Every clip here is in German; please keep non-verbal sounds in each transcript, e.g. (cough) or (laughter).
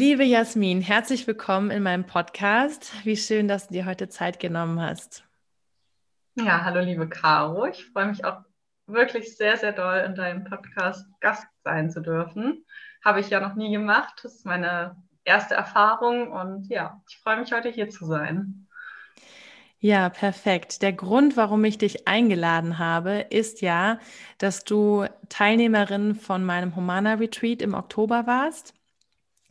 Liebe Jasmin, herzlich willkommen in meinem Podcast. Wie schön, dass du dir heute Zeit genommen hast. Ja, hallo liebe Caro. Ich freue mich auch wirklich sehr, sehr doll in deinem Podcast Gast sein zu dürfen. Habe ich ja noch nie gemacht. Das ist meine erste Erfahrung und ja, ich freue mich heute hier zu sein. Ja, perfekt. Der Grund, warum ich dich eingeladen habe, ist ja, dass du Teilnehmerin von meinem Humana Retreat im Oktober warst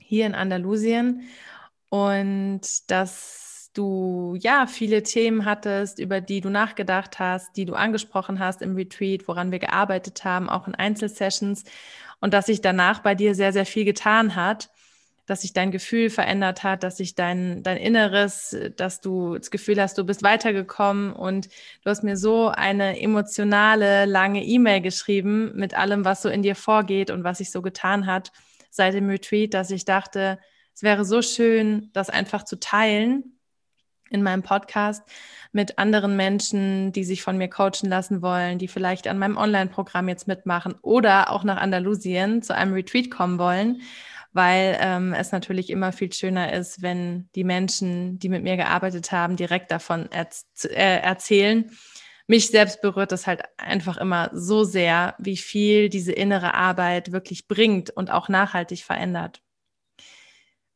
hier in Andalusien und dass du ja viele Themen hattest, über die du nachgedacht hast, die du angesprochen hast im Retreat, woran wir gearbeitet haben, auch in Einzelsessions und dass sich danach bei dir sehr, sehr viel getan hat, dass sich dein Gefühl verändert hat, dass sich dein, dein Inneres, dass du das Gefühl hast, du bist weitergekommen und du hast mir so eine emotionale, lange E-Mail geschrieben mit allem, was so in dir vorgeht und was sich so getan hat seit dem Retreat, dass ich dachte, es wäre so schön, das einfach zu teilen in meinem Podcast mit anderen Menschen, die sich von mir coachen lassen wollen, die vielleicht an meinem Online-Programm jetzt mitmachen oder auch nach Andalusien zu einem Retreat kommen wollen, weil ähm, es natürlich immer viel schöner ist, wenn die Menschen, die mit mir gearbeitet haben, direkt davon erz äh, erzählen mich selbst berührt das halt einfach immer so sehr, wie viel diese innere Arbeit wirklich bringt und auch nachhaltig verändert.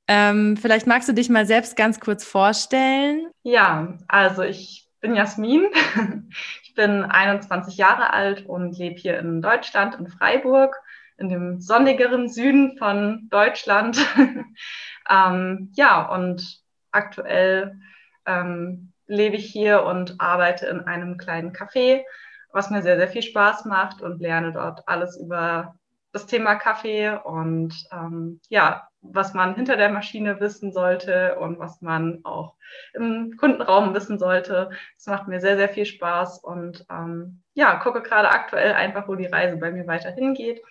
Ähm, vielleicht magst du dich mal selbst ganz kurz vorstellen. Ja, also ich bin Jasmin. (laughs) Ich bin 21 Jahre alt und lebe hier in Deutschland, in Freiburg, in dem sonnigeren Süden von Deutschland. (laughs) ähm, ja, und aktuell ähm, lebe ich hier und arbeite in einem kleinen Café, was mir sehr, sehr viel Spaß macht und lerne dort alles über das Thema Kaffee und ähm, ja, was man hinter der Maschine wissen sollte und was man auch im Kundenraum wissen sollte. Das macht mir sehr, sehr viel Spaß und ähm, ja, gucke gerade aktuell einfach, wo die Reise bei mir weiterhin geht.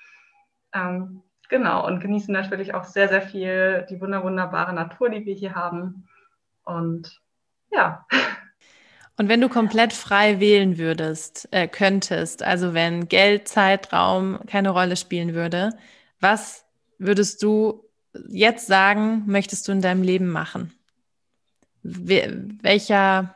Ähm, genau, und genieße natürlich auch sehr, sehr viel die wunderbare Natur, die wir hier haben. Und ja. Und wenn du komplett frei wählen würdest, äh, könntest, also wenn Geld, Zeitraum keine Rolle spielen würde, was würdest du jetzt sagen, möchtest du in deinem Leben machen? Welcher,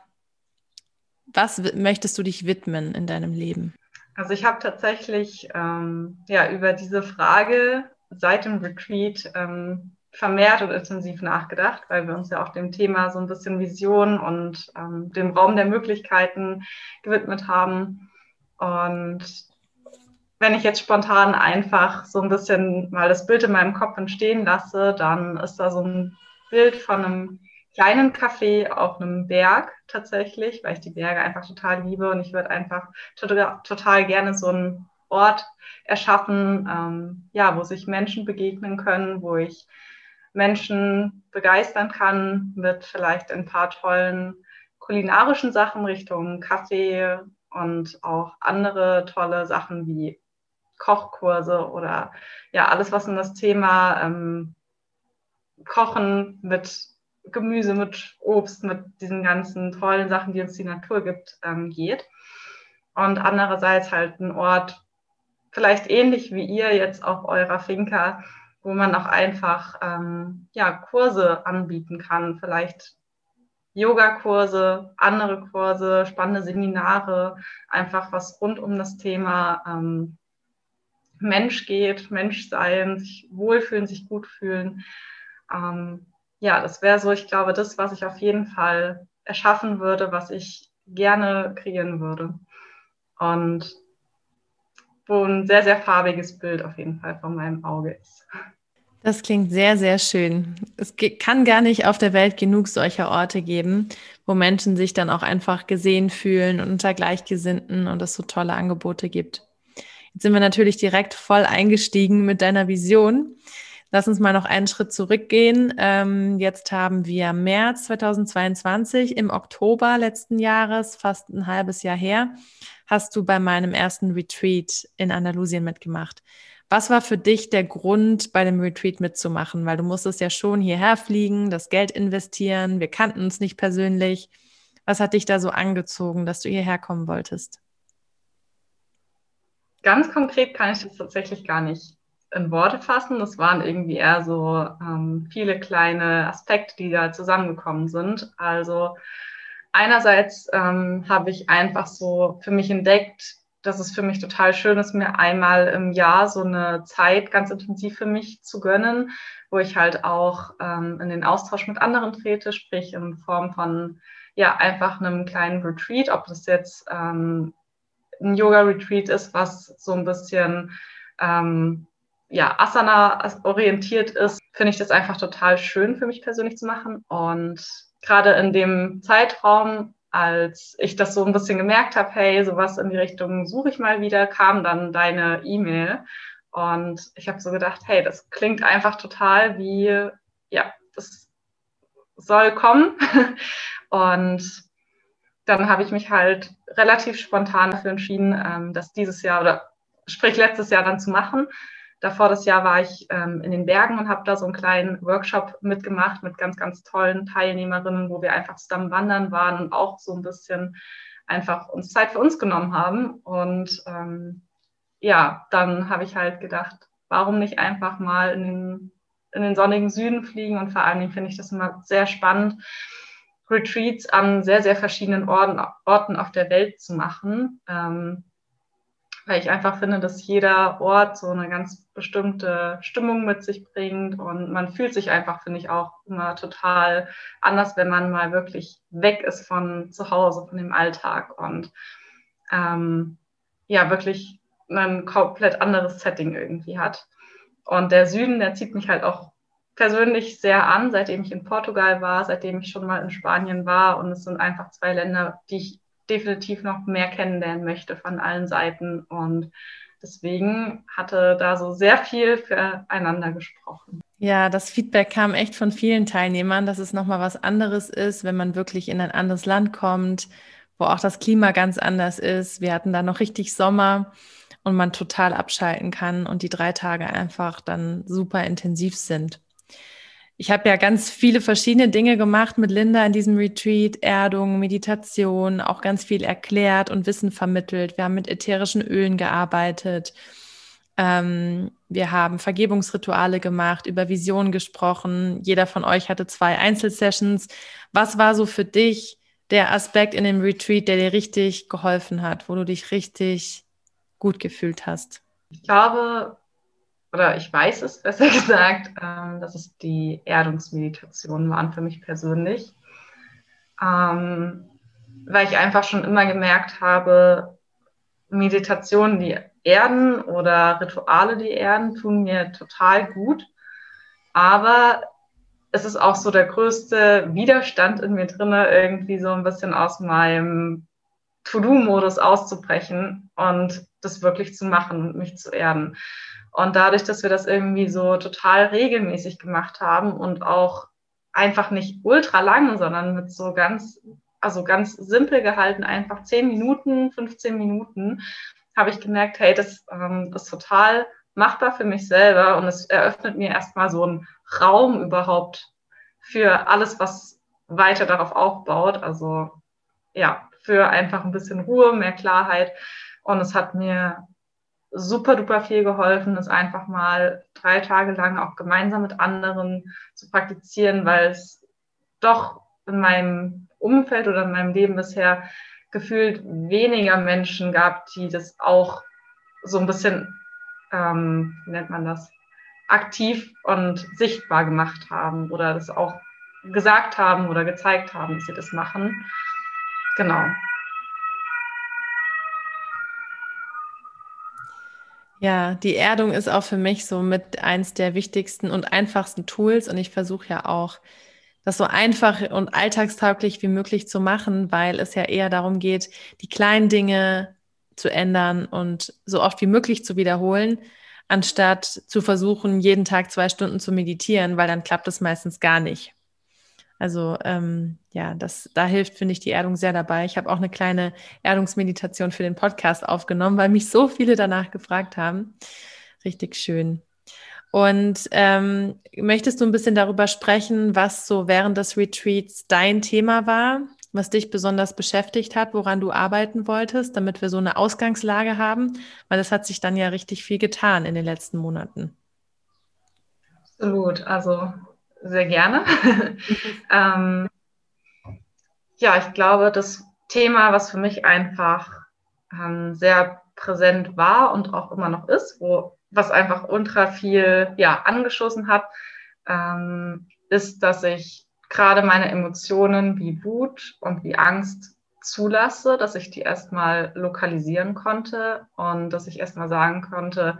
was möchtest du dich widmen in deinem Leben? Also ich habe tatsächlich ähm, ja über diese Frage seit dem Retreat ähm, vermehrt und intensiv nachgedacht, weil wir uns ja auch dem Thema so ein bisschen Vision und ähm, dem Raum der Möglichkeiten gewidmet haben. Und wenn ich jetzt spontan einfach so ein bisschen mal das Bild in meinem Kopf entstehen lasse, dann ist da so ein Bild von einem kleinen Café auf einem Berg tatsächlich, weil ich die Berge einfach total liebe und ich würde einfach total, gerne so einen Ort erschaffen, ähm, ja, wo sich Menschen begegnen können, wo ich Menschen begeistern kann mit vielleicht ein paar tollen kulinarischen Sachen Richtung Kaffee und auch andere tolle Sachen wie Kochkurse oder ja, alles, was in das Thema ähm, Kochen mit Gemüse, mit Obst, mit diesen ganzen tollen Sachen, die uns die Natur gibt, ähm, geht. Und andererseits halt ein Ort, vielleicht ähnlich wie ihr jetzt auf eurer Finca, wo man auch einfach ähm, ja, Kurse anbieten kann, vielleicht Yogakurse, andere Kurse, spannende Seminare, einfach was rund um das Thema ähm, Mensch geht, Menschsein, sich wohlfühlen, sich gut fühlen. Ähm, ja, das wäre so, ich glaube, das, was ich auf jeden Fall erschaffen würde, was ich gerne kreieren würde. Und wo ein sehr, sehr farbiges Bild auf jeden Fall vor meinem Auge ist. Das klingt sehr, sehr schön. Es kann gar nicht auf der Welt genug solcher Orte geben, wo Menschen sich dann auch einfach gesehen fühlen und unter Gleichgesinnten und es so tolle Angebote gibt. Jetzt sind wir natürlich direkt voll eingestiegen mit deiner Vision. Lass uns mal noch einen Schritt zurückgehen. Ähm, jetzt haben wir März 2022, im Oktober letzten Jahres, fast ein halbes Jahr her, hast du bei meinem ersten Retreat in Andalusien mitgemacht. Was war für dich der Grund, bei dem Retreat mitzumachen? Weil du musstest ja schon hierher fliegen, das Geld investieren. Wir kannten uns nicht persönlich. Was hat dich da so angezogen, dass du hierher kommen wolltest? Ganz konkret kann ich das tatsächlich gar nicht in Worte fassen. Das waren irgendwie eher so ähm, viele kleine Aspekte, die da zusammengekommen sind. Also einerseits ähm, habe ich einfach so für mich entdeckt, dass es für mich total schön ist, mir einmal im Jahr so eine Zeit ganz intensiv für mich zu gönnen, wo ich halt auch ähm, in den Austausch mit anderen trete, sprich in Form von ja einfach einem kleinen Retreat, ob das jetzt ähm, ein Yoga-Retreat ist, was so ein bisschen ähm, ja, Asana orientiert ist, finde ich das einfach total schön für mich persönlich zu machen. Und gerade in dem Zeitraum als ich das so ein bisschen gemerkt habe, hey, sowas in die Richtung suche ich mal wieder, kam dann deine E-Mail. Und ich habe so gedacht, hey, das klingt einfach total wie, ja, das soll kommen. (laughs) Und dann habe ich mich halt relativ spontan dafür entschieden, ähm, das dieses Jahr oder sprich letztes Jahr dann zu machen. Davor das Jahr war ich ähm, in den Bergen und habe da so einen kleinen Workshop mitgemacht mit ganz, ganz tollen Teilnehmerinnen, wo wir einfach zusammen wandern waren und auch so ein bisschen einfach uns Zeit für uns genommen haben. Und ähm, ja, dann habe ich halt gedacht, warum nicht einfach mal in den, in den sonnigen Süden fliegen? Und vor allen Dingen finde ich das immer sehr spannend, Retreats an sehr, sehr verschiedenen Orten, Orten auf der Welt zu machen. Ähm, weil ich einfach finde, dass jeder Ort so eine ganz bestimmte Stimmung mit sich bringt und man fühlt sich einfach, finde ich, auch immer total anders, wenn man mal wirklich weg ist von zu Hause, von dem Alltag und ähm, ja, wirklich ein komplett anderes Setting irgendwie hat. Und der Süden, der zieht mich halt auch persönlich sehr an, seitdem ich in Portugal war, seitdem ich schon mal in Spanien war. Und es sind einfach zwei Länder, die ich definitiv noch mehr kennenlernen möchte von allen Seiten. Und deswegen hatte da so sehr viel füreinander gesprochen. Ja, das Feedback kam echt von vielen Teilnehmern, dass es nochmal was anderes ist, wenn man wirklich in ein anderes Land kommt, wo auch das Klima ganz anders ist. Wir hatten da noch richtig Sommer und man total abschalten kann und die drei Tage einfach dann super intensiv sind. Ich habe ja ganz viele verschiedene Dinge gemacht mit Linda in diesem Retreat, Erdung, Meditation, auch ganz viel erklärt und Wissen vermittelt. Wir haben mit ätherischen Ölen gearbeitet. Ähm, wir haben Vergebungsrituale gemacht, über Visionen gesprochen. Jeder von euch hatte zwei Einzelsessions. Was war so für dich der Aspekt in dem Retreat, der dir richtig geholfen hat, wo du dich richtig gut gefühlt hast? Ich glaube, oder ich weiß es (laughs) besser gesagt, ähm, dass es die Erdungsmeditationen waren für mich persönlich. Ähm, weil ich einfach schon immer gemerkt habe, Meditationen, die erden oder Rituale, die erden, tun mir total gut. Aber es ist auch so der größte Widerstand in mir drin, irgendwie so ein bisschen aus meinem To-Do-Modus auszubrechen und das wirklich zu machen und mich zu erden. Und dadurch, dass wir das irgendwie so total regelmäßig gemacht haben und auch einfach nicht ultra lang, sondern mit so ganz, also ganz simpel gehalten, einfach 10 Minuten, 15 Minuten, habe ich gemerkt, hey, das ähm, ist total machbar für mich selber und es eröffnet mir erstmal so einen Raum überhaupt für alles, was weiter darauf aufbaut. Also ja, für einfach ein bisschen Ruhe, mehr Klarheit. Und es hat mir super duper viel geholfen, es einfach mal drei Tage lang auch gemeinsam mit anderen zu praktizieren, weil es doch in meinem Umfeld oder in meinem Leben bisher gefühlt weniger Menschen gab, die das auch so ein bisschen, ähm, wie nennt man das, aktiv und sichtbar gemacht haben oder das auch gesagt haben oder gezeigt haben, dass sie das machen. Genau. Ja, die Erdung ist auch für mich so mit eins der wichtigsten und einfachsten Tools und ich versuche ja auch, das so einfach und alltagstauglich wie möglich zu machen, weil es ja eher darum geht, die kleinen Dinge zu ändern und so oft wie möglich zu wiederholen, anstatt zu versuchen, jeden Tag zwei Stunden zu meditieren, weil dann klappt es meistens gar nicht. Also ähm, ja, das, da hilft, finde ich, die Erdung sehr dabei. Ich habe auch eine kleine Erdungsmeditation für den Podcast aufgenommen, weil mich so viele danach gefragt haben. Richtig schön. Und ähm, möchtest du ein bisschen darüber sprechen, was so während des Retreats dein Thema war, was dich besonders beschäftigt hat, woran du arbeiten wolltest, damit wir so eine Ausgangslage haben? Weil das hat sich dann ja richtig viel getan in den letzten Monaten. Absolut. Also sehr gerne. (laughs) ähm, ja, ich glaube, das Thema, was für mich einfach ähm, sehr präsent war und auch immer noch ist, wo, was einfach ultra viel ja, angeschossen hat, ähm, ist, dass ich gerade meine Emotionen wie Wut und wie Angst zulasse, dass ich die erstmal lokalisieren konnte und dass ich erstmal sagen konnte,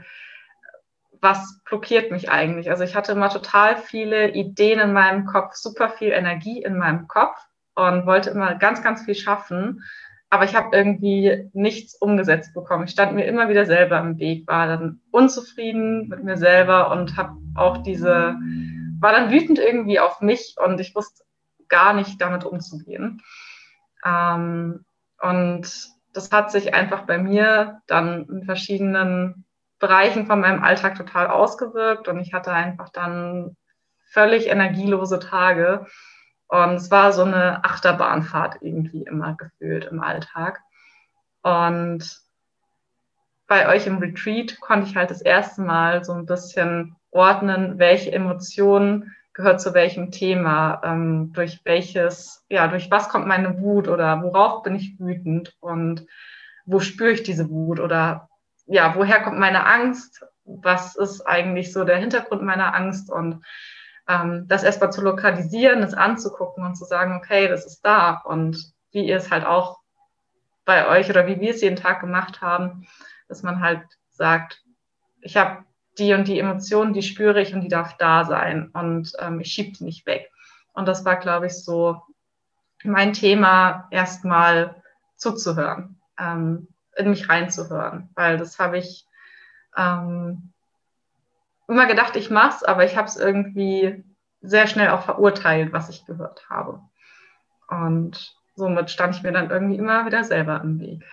was blockiert mich eigentlich? Also ich hatte immer total viele Ideen in meinem Kopf, super viel Energie in meinem Kopf und wollte immer ganz, ganz viel schaffen. Aber ich habe irgendwie nichts umgesetzt bekommen. Ich stand mir immer wieder selber im Weg, war dann unzufrieden mit mir selber und habe auch diese, war dann wütend irgendwie auf mich und ich wusste gar nicht damit umzugehen. Ähm, und das hat sich einfach bei mir dann in verschiedenen Bereichen von meinem Alltag total ausgewirkt und ich hatte einfach dann völlig energielose Tage. Und es war so eine Achterbahnfahrt irgendwie immer gefühlt im Alltag. Und bei euch im Retreat konnte ich halt das erste Mal so ein bisschen ordnen, welche Emotionen gehört zu welchem Thema, ähm, durch welches, ja, durch was kommt meine Wut oder worauf bin ich wütend und wo spüre ich diese Wut oder ja, woher kommt meine Angst? Was ist eigentlich so der Hintergrund meiner Angst? Und ähm, das erstmal zu lokalisieren, das anzugucken und zu sagen, okay, das ist da. Und wie ihr es halt auch bei euch oder wie wir es jeden Tag gemacht haben, dass man halt sagt, ich habe die und die Emotionen, die spüre ich und die darf da sein und ähm, ich schiebe die nicht weg. Und das war, glaube ich, so mein Thema, erstmal zuzuhören. Ähm, in mich reinzuhören, weil das habe ich ähm, immer gedacht, ich mache es, aber ich habe es irgendwie sehr schnell auch verurteilt, was ich gehört habe. Und somit stand ich mir dann irgendwie immer wieder selber im Weg.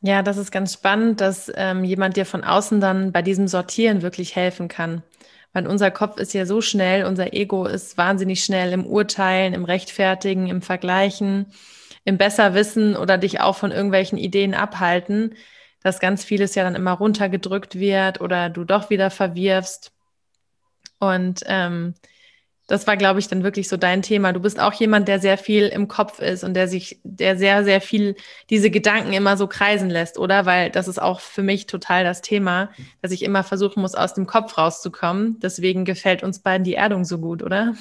Ja, das ist ganz spannend, dass ähm, jemand dir von außen dann bei diesem Sortieren wirklich helfen kann. Weil unser Kopf ist ja so schnell, unser Ego ist wahnsinnig schnell im Urteilen, im Rechtfertigen, im Vergleichen im Besserwissen oder dich auch von irgendwelchen Ideen abhalten, dass ganz vieles ja dann immer runtergedrückt wird oder du doch wieder verwirfst. Und ähm, das war, glaube ich, dann wirklich so dein Thema. Du bist auch jemand, der sehr viel im Kopf ist und der sich, der sehr, sehr viel diese Gedanken immer so kreisen lässt, oder? Weil das ist auch für mich total das Thema, dass ich immer versuchen muss, aus dem Kopf rauszukommen. Deswegen gefällt uns beiden die Erdung so gut, oder?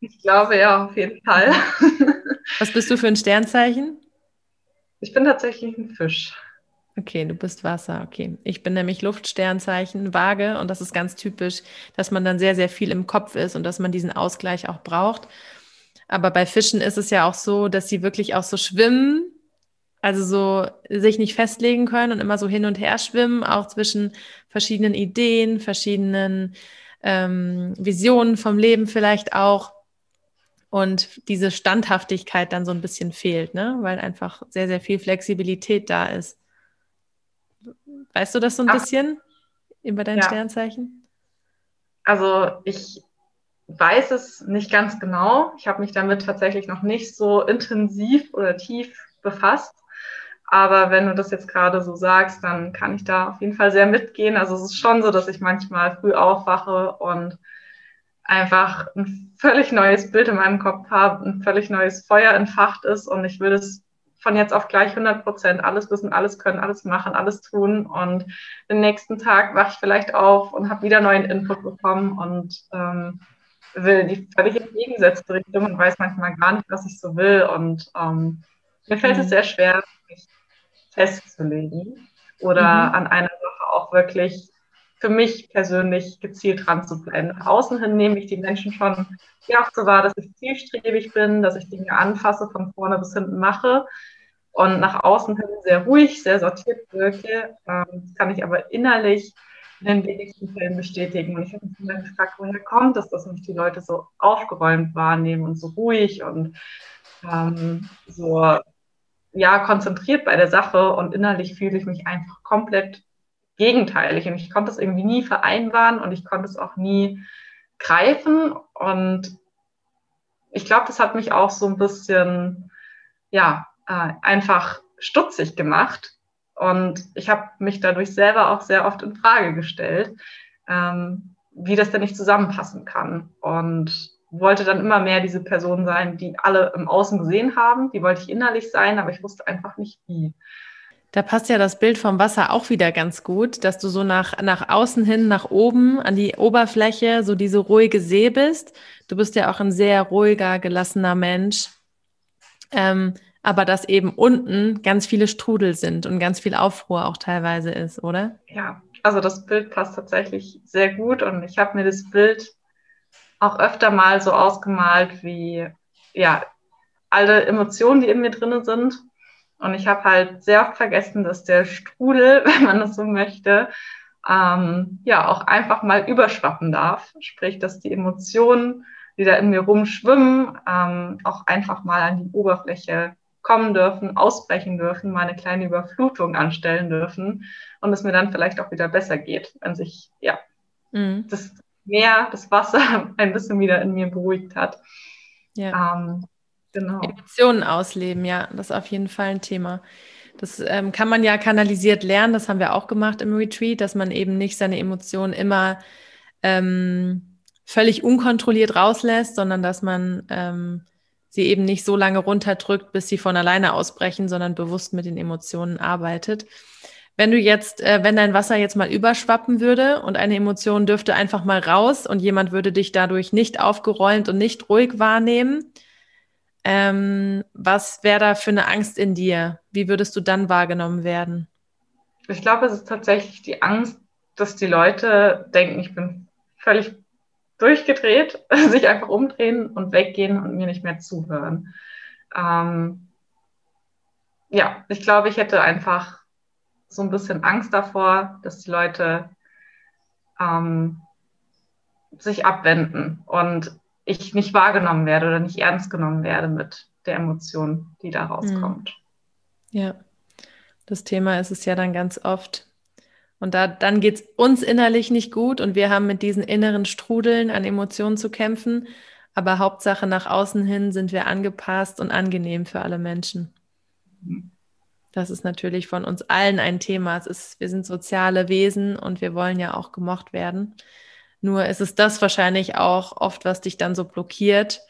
Ich glaube ja, auf jeden Fall. (laughs) Was bist du für ein Sternzeichen? Ich bin tatsächlich ein Fisch. Okay, du bist Wasser, okay. Ich bin nämlich Luftsternzeichen, Waage und das ist ganz typisch, dass man dann sehr, sehr viel im Kopf ist und dass man diesen Ausgleich auch braucht. Aber bei Fischen ist es ja auch so, dass sie wirklich auch so schwimmen, also so sich nicht festlegen können und immer so hin und her schwimmen, auch zwischen verschiedenen Ideen, verschiedenen ähm, Visionen vom Leben vielleicht auch und diese Standhaftigkeit dann so ein bisschen fehlt, ne? weil einfach sehr, sehr viel Flexibilität da ist. Weißt du das so ein Ach, bisschen über dein ja. Sternzeichen? Also ich weiß es nicht ganz genau. Ich habe mich damit tatsächlich noch nicht so intensiv oder tief befasst. Aber wenn du das jetzt gerade so sagst, dann kann ich da auf jeden Fall sehr mitgehen. Also es ist schon so, dass ich manchmal früh aufwache und einfach ein völlig neues Bild in meinem Kopf habe, ein völlig neues Feuer entfacht ist und ich will es von jetzt auf gleich 100 Prozent alles wissen, alles können, alles machen, alles tun und den nächsten Tag wache ich vielleicht auf und habe wieder neuen Input bekommen und ähm, will die völlig entgegengesetzte Richtung und weiß manchmal gar nicht, was ich so will und ähm, mir fällt mhm. es sehr schwer, mich festzulegen oder mhm. an einer Sache auch wirklich für mich persönlich gezielt dran zu bleiben. Nach außen hin nehme ich die Menschen schon ja, so wahr, dass ich zielstrebig bin, dass ich Dinge anfasse, von vorne bis hinten mache. und nach außen hin sehr ruhig, sehr sortiert wirke. Ähm, das kann ich aber innerlich in den wenigsten Fällen bestätigen. Und ich habe mich immer gefragt, woher kommt es, dass mich die Leute so aufgeräumt wahrnehmen und so ruhig und ähm, so ja, konzentriert bei der Sache und innerlich fühle ich mich einfach komplett gegenteilig und ich konnte es irgendwie nie vereinbaren und ich konnte es auch nie greifen und ich glaube, das hat mich auch so ein bisschen, ja, äh, einfach stutzig gemacht und ich habe mich dadurch selber auch sehr oft in Frage gestellt, ähm, wie das denn nicht zusammenpassen kann und wollte dann immer mehr diese Person sein, die alle im Außen gesehen haben. Die wollte ich innerlich sein, aber ich wusste einfach nicht wie. Da passt ja das Bild vom Wasser auch wieder ganz gut, dass du so nach, nach außen hin, nach oben, an die Oberfläche, so diese ruhige See bist. Du bist ja auch ein sehr ruhiger, gelassener Mensch. Ähm, aber dass eben unten ganz viele Strudel sind und ganz viel Aufruhr auch teilweise ist, oder? Ja, also das Bild passt tatsächlich sehr gut und ich habe mir das Bild auch öfter mal so ausgemalt wie, ja, alle Emotionen, die in mir drin sind. Und ich habe halt sehr oft vergessen, dass der Strudel, (laughs) wenn man das so möchte, ähm, ja, auch einfach mal überschwappen darf. Sprich, dass die Emotionen, die da in mir rumschwimmen, ähm, auch einfach mal an die Oberfläche kommen dürfen, ausbrechen dürfen, mal eine kleine Überflutung anstellen dürfen und es mir dann vielleicht auch wieder besser geht, wenn sich, ja, mhm. das Meer, das Wasser (laughs) ein bisschen wieder in mir beruhigt hat. Ja. Ähm, genau. Emotionen ausleben, ja, das ist auf jeden Fall ein Thema. Das ähm, kann man ja kanalisiert lernen, das haben wir auch gemacht im Retreat, dass man eben nicht seine Emotionen immer ähm, völlig unkontrolliert rauslässt, sondern dass man ähm, sie eben nicht so lange runterdrückt, bis sie von alleine ausbrechen, sondern bewusst mit den Emotionen arbeitet. Wenn du jetzt, äh, wenn dein Wasser jetzt mal überschwappen würde und eine Emotion dürfte einfach mal raus und jemand würde dich dadurch nicht aufgeräumt und nicht ruhig wahrnehmen, ähm, was wäre da für eine Angst in dir? Wie würdest du dann wahrgenommen werden? Ich glaube, es ist tatsächlich die Angst, dass die Leute denken, ich bin völlig durchgedreht, (laughs) sich einfach umdrehen und weggehen und mir nicht mehr zuhören. Ähm, ja, ich glaube, ich hätte einfach so ein bisschen Angst davor, dass die Leute ähm, sich abwenden und ich nicht wahrgenommen werde oder nicht ernst genommen werde mit der Emotion, die da rauskommt. Hm. Ja, das Thema ist es ja dann ganz oft. Und da, dann geht es uns innerlich nicht gut und wir haben mit diesen inneren Strudeln an Emotionen zu kämpfen. Aber Hauptsache nach außen hin sind wir angepasst und angenehm für alle Menschen. Mhm. Das ist natürlich von uns allen ein Thema. Es ist, wir sind soziale Wesen und wir wollen ja auch gemocht werden. Nur ist es das wahrscheinlich auch oft, was dich dann so blockiert,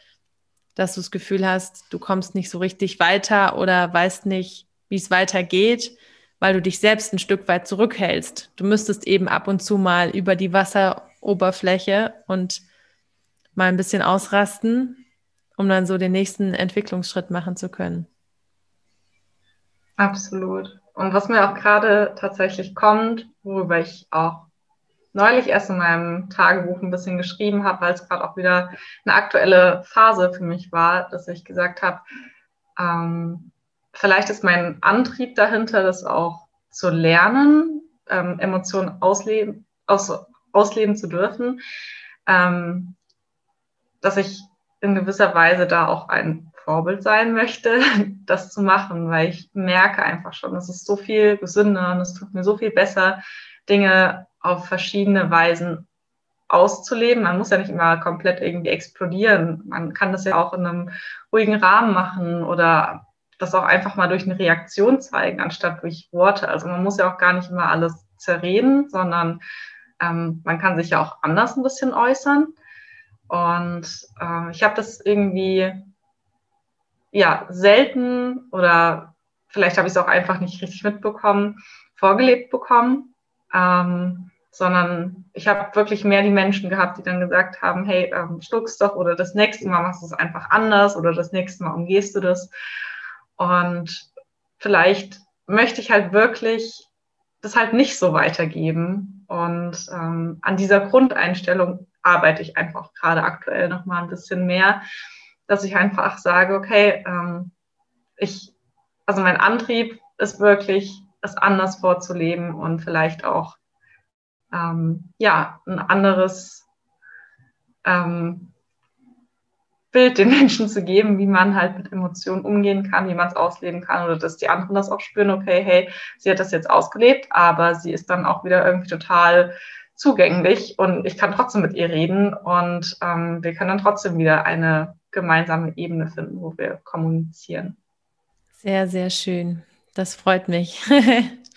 dass du das Gefühl hast, du kommst nicht so richtig weiter oder weißt nicht, wie es weitergeht, weil du dich selbst ein Stück weit zurückhältst. Du müsstest eben ab und zu mal über die Wasseroberfläche und mal ein bisschen ausrasten, um dann so den nächsten Entwicklungsschritt machen zu können. Absolut. Und was mir auch gerade tatsächlich kommt, worüber ich auch neulich erst in meinem Tagebuch ein bisschen geschrieben habe, weil es gerade auch wieder eine aktuelle Phase für mich war, dass ich gesagt habe, ähm, vielleicht ist mein Antrieb dahinter, das auch zu lernen, ähm, Emotionen ausleben, aus, ausleben zu dürfen, ähm, dass ich in gewisser Weise da auch ein Vorbild sein möchte, (laughs) das zu machen, weil ich merke einfach schon, es ist so viel gesünder und es tut mir so viel besser, Dinge auf verschiedene Weisen auszuleben. Man muss ja nicht immer komplett irgendwie explodieren. Man kann das ja auch in einem ruhigen Rahmen machen oder das auch einfach mal durch eine Reaktion zeigen, anstatt durch Worte. Also man muss ja auch gar nicht immer alles zerreden, sondern ähm, man kann sich ja auch anders ein bisschen äußern. Und äh, ich habe das irgendwie ja selten oder vielleicht habe ich es auch einfach nicht richtig mitbekommen, vorgelebt bekommen, ähm, sondern ich habe wirklich mehr die Menschen gehabt, die dann gesagt haben, hey, ähm, schluck's doch oder das nächste Mal machst du es einfach anders oder das nächste Mal umgehst du das. Und vielleicht möchte ich halt wirklich das halt nicht so weitergeben. Und ähm, an dieser Grundeinstellung arbeite ich einfach gerade aktuell noch mal ein bisschen mehr, dass ich einfach sage, okay, ähm, ich also mein Antrieb ist wirklich, es anders vorzuleben und vielleicht auch ähm, ja, ein anderes ähm, Bild den (laughs) Menschen zu geben, wie man halt mit Emotionen umgehen kann, wie man es ausleben kann oder dass die anderen das auch spüren, okay, hey, sie hat das jetzt ausgelebt, aber sie ist dann auch wieder irgendwie total zugänglich und ich kann trotzdem mit ihr reden und ähm, wir können dann trotzdem wieder eine gemeinsame Ebene finden, wo wir kommunizieren. Sehr, sehr schön. Das freut mich,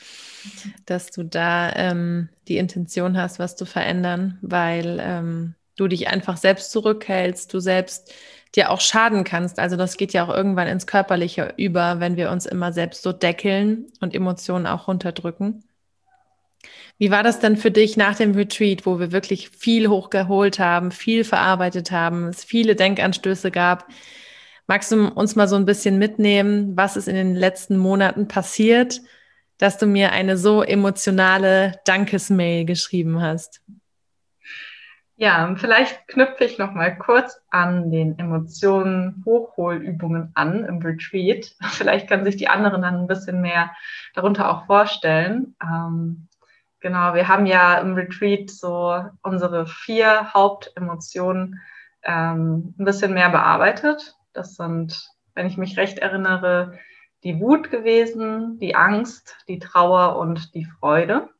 (laughs) dass du da ähm, die Intention hast, was zu verändern, weil ähm, du dich einfach selbst zurückhältst, du selbst dir auch schaden kannst. Also das geht ja auch irgendwann ins Körperliche über, wenn wir uns immer selbst so deckeln und Emotionen auch runterdrücken. Wie war das denn für dich nach dem Retreat, wo wir wirklich viel hochgeholt haben, viel verarbeitet haben, es viele Denkanstöße gab? Magst du uns mal so ein bisschen mitnehmen, was ist in den letzten Monaten passiert, dass du mir eine so emotionale Dankesmail geschrieben hast? Ja, vielleicht knüpfe ich noch mal kurz an den Emotionen Hochholübungen an im Retreat. (laughs) Vielleicht können sich die anderen dann ein bisschen mehr darunter auch vorstellen. Ähm, genau, wir haben ja im Retreat so unsere vier Hauptemotionen ähm, ein bisschen mehr bearbeitet. Das sind, wenn ich mich recht erinnere, die Wut gewesen, die Angst, die Trauer und die Freude.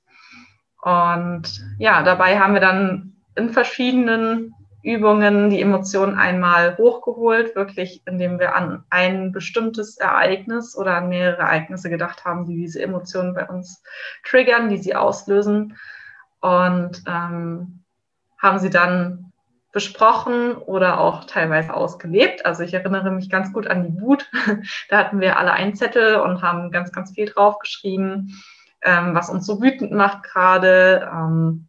Und ja, dabei haben wir dann in verschiedenen Übungen die Emotionen einmal hochgeholt, wirklich indem wir an ein bestimmtes Ereignis oder an mehrere Ereignisse gedacht haben, die diese Emotionen bei uns triggern, die sie auslösen und ähm, haben sie dann besprochen oder auch teilweise ausgelebt. Also ich erinnere mich ganz gut an die Wut. (laughs) da hatten wir alle einen Zettel und haben ganz, ganz viel draufgeschrieben, ähm, was uns so wütend macht gerade. Ähm,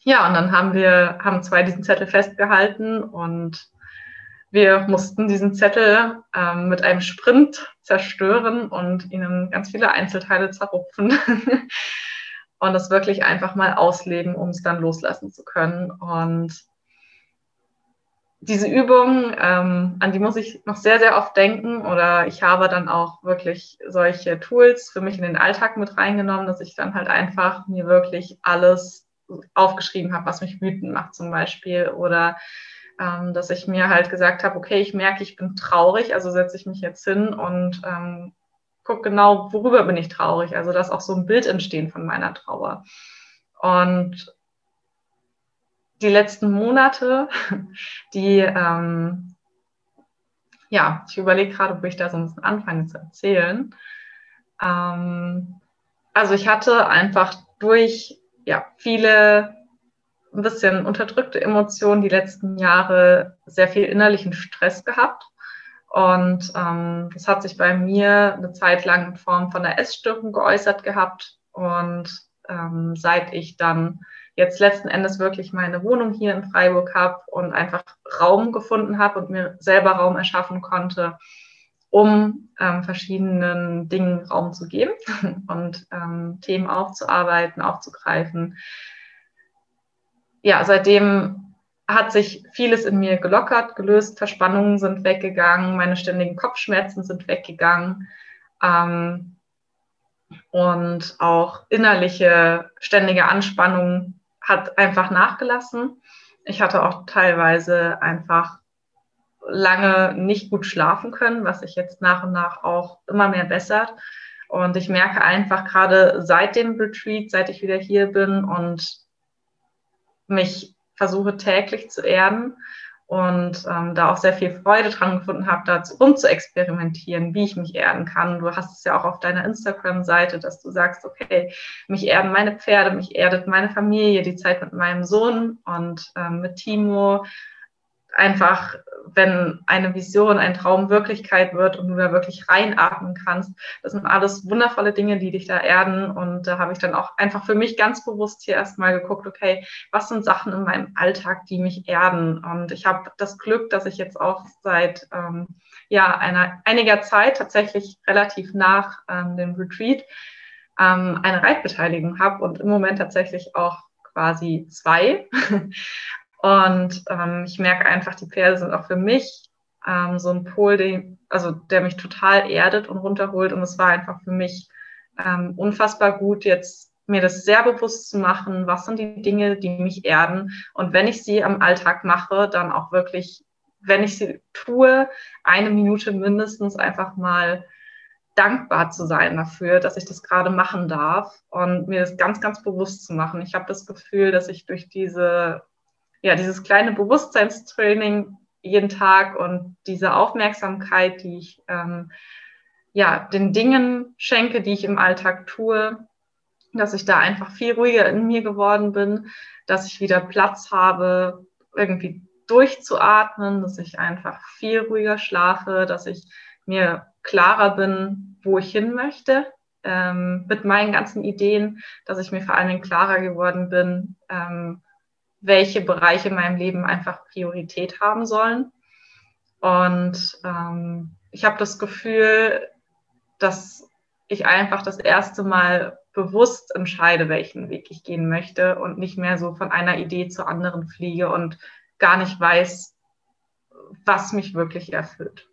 ja, und dann haben wir, haben zwei diesen Zettel festgehalten und wir mussten diesen Zettel ähm, mit einem Sprint zerstören und ihnen ganz viele Einzelteile zerrupfen (laughs) und das wirklich einfach mal ausleben, um es dann loslassen zu können. Und diese Übung, ähm, an die muss ich noch sehr, sehr oft denken oder ich habe dann auch wirklich solche Tools für mich in den Alltag mit reingenommen, dass ich dann halt einfach mir wirklich alles aufgeschrieben habe, was mich wütend macht zum Beispiel. Oder ähm, dass ich mir halt gesagt habe, okay, ich merke, ich bin traurig, also setze ich mich jetzt hin und ähm, gucke genau, worüber bin ich traurig. Also dass auch so ein Bild entstehen von meiner Trauer. Und die letzten Monate, (laughs) die, ähm, ja, ich überlege gerade, ob ich da so ein bisschen anfange zu erzählen. Ähm, also ich hatte einfach durch ja, viele ein bisschen unterdrückte Emotionen die letzten Jahre, sehr viel innerlichen Stress gehabt. Und ähm, das hat sich bei mir eine Zeit lang in Form von einer Essstörung geäußert gehabt. Und ähm, seit ich dann jetzt letzten Endes wirklich meine Wohnung hier in Freiburg habe und einfach Raum gefunden habe und mir selber Raum erschaffen konnte, um ähm, verschiedenen Dingen Raum zu geben (laughs) und ähm, Themen aufzuarbeiten, aufzugreifen. Ja, seitdem hat sich vieles in mir gelockert, gelöst, Verspannungen sind weggegangen, meine ständigen Kopfschmerzen sind weggegangen ähm, und auch innerliche ständige Anspannung hat einfach nachgelassen. Ich hatte auch teilweise einfach lange nicht gut schlafen können, was sich jetzt nach und nach auch immer mehr bessert. Und ich merke einfach gerade seit dem Retreat, seit ich wieder hier bin und mich versuche täglich zu erden und ähm, da auch sehr viel Freude dran gefunden habe, da rum zu experimentieren, wie ich mich erden kann. Du hast es ja auch auf deiner Instagram-Seite, dass du sagst, okay, mich erden meine Pferde, mich erdet meine Familie, die Zeit mit meinem Sohn und ähm, mit Timo einfach, wenn eine Vision, ein Traum Wirklichkeit wird und du da wirklich reinatmen kannst. Das sind alles wundervolle Dinge, die dich da erden. Und da habe ich dann auch einfach für mich ganz bewusst hier erstmal geguckt, okay, was sind Sachen in meinem Alltag, die mich erden? Und ich habe das Glück, dass ich jetzt auch seit ähm, ja, einer, einiger Zeit tatsächlich relativ nach ähm, dem Retreat ähm, eine Reitbeteiligung habe und im Moment tatsächlich auch quasi zwei. (laughs) Und ähm, ich merke einfach, die Pferde sind auch für mich ähm, so ein Pol, den, also der mich total erdet und runterholt. Und es war einfach für mich ähm, unfassbar gut, jetzt mir das sehr bewusst zu machen, was sind die Dinge, die mich erden. Und wenn ich sie am Alltag mache, dann auch wirklich, wenn ich sie tue, eine Minute mindestens einfach mal dankbar zu sein dafür, dass ich das gerade machen darf und mir das ganz, ganz bewusst zu machen. Ich habe das Gefühl, dass ich durch diese, ja, dieses kleine Bewusstseinstraining jeden Tag und diese Aufmerksamkeit, die ich ähm, ja, den Dingen schenke, die ich im Alltag tue, dass ich da einfach viel ruhiger in mir geworden bin, dass ich wieder Platz habe, irgendwie durchzuatmen, dass ich einfach viel ruhiger schlafe, dass ich mir klarer bin, wo ich hin möchte ähm, mit meinen ganzen Ideen, dass ich mir vor allen Dingen klarer geworden bin, ähm, welche Bereiche in meinem Leben einfach Priorität haben sollen. Und ähm, ich habe das Gefühl, dass ich einfach das erste Mal bewusst entscheide, welchen Weg ich gehen möchte und nicht mehr so von einer Idee zur anderen fliege und gar nicht weiß, was mich wirklich erfüllt.